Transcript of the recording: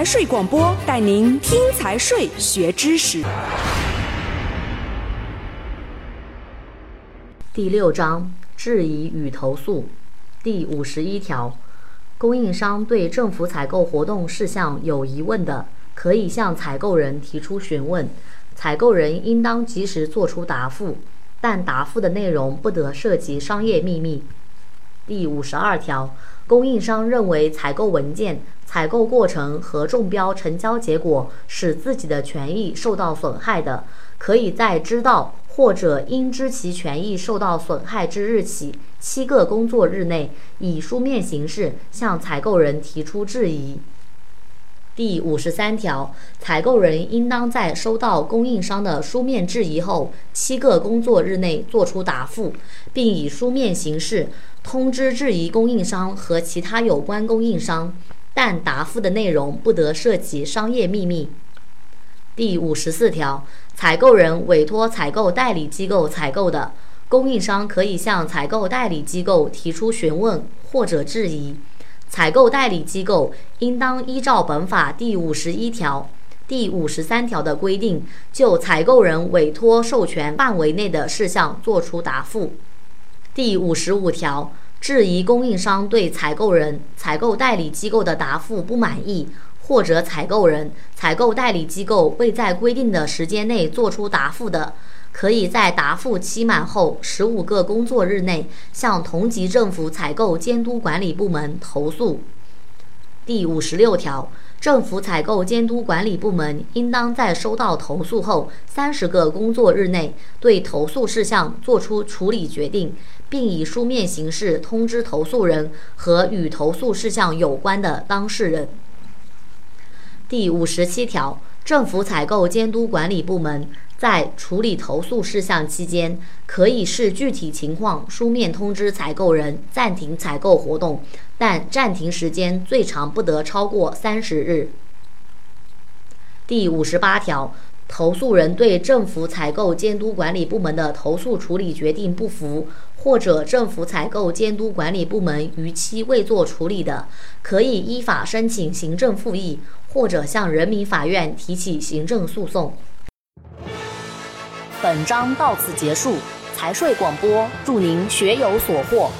财税广播带您听财税学知识。第六章质疑与投诉，第五十一条，供应商对政府采购活动事项有疑问的，可以向采购人提出询问，采购人应当及时作出答复，但答复的内容不得涉及商业秘密。第五十二条，供应商认为采购文件、采购过程和中标成交结果使自己的权益受到损害的，可以在知道或者应知其权益受到损害之日起七个工作日内，以书面形式向采购人提出质疑。第五十三条，采购人应当在收到供应商的书面质疑后七个工作日内作出答复，并以书面形式通知质疑供应商和其他有关供应商，但答复的内容不得涉及商业秘密。第五十四条，采购人委托采购代理机构采购的，供应商可以向采购代理机构提出询问或者质疑。采购代理机构应当依照本法第五十一条、第五十三条的规定，就采购人委托授权范围内的事项作出答复。第五十五条，质疑供应商对采购人、采购代理机构的答复不满意，或者采购人、采购代理机构未在规定的时间内作出答复的，可以在答复期满后十五个工作日内向同级政府采购监督管理部门投诉。第五十六条，政府采购监督管理部门应当在收到投诉后三十个工作日内对投诉事项作出处理决定，并以书面形式通知投诉人和与投诉事项有关的当事人。第五十七条，政府采购监督管理部门。在处理投诉事项期间，可以视具体情况书面通知采购人暂停采购活动，但暂停时间最长不得超过三十日。第五十八条，投诉人对政府采购监督管理部门的投诉处理决定不服，或者政府采购监督管理部门逾期未作处理的，可以依法申请行政复议，或者向人民法院提起行政诉讼。本章到此结束，财税广播，祝您学有所获。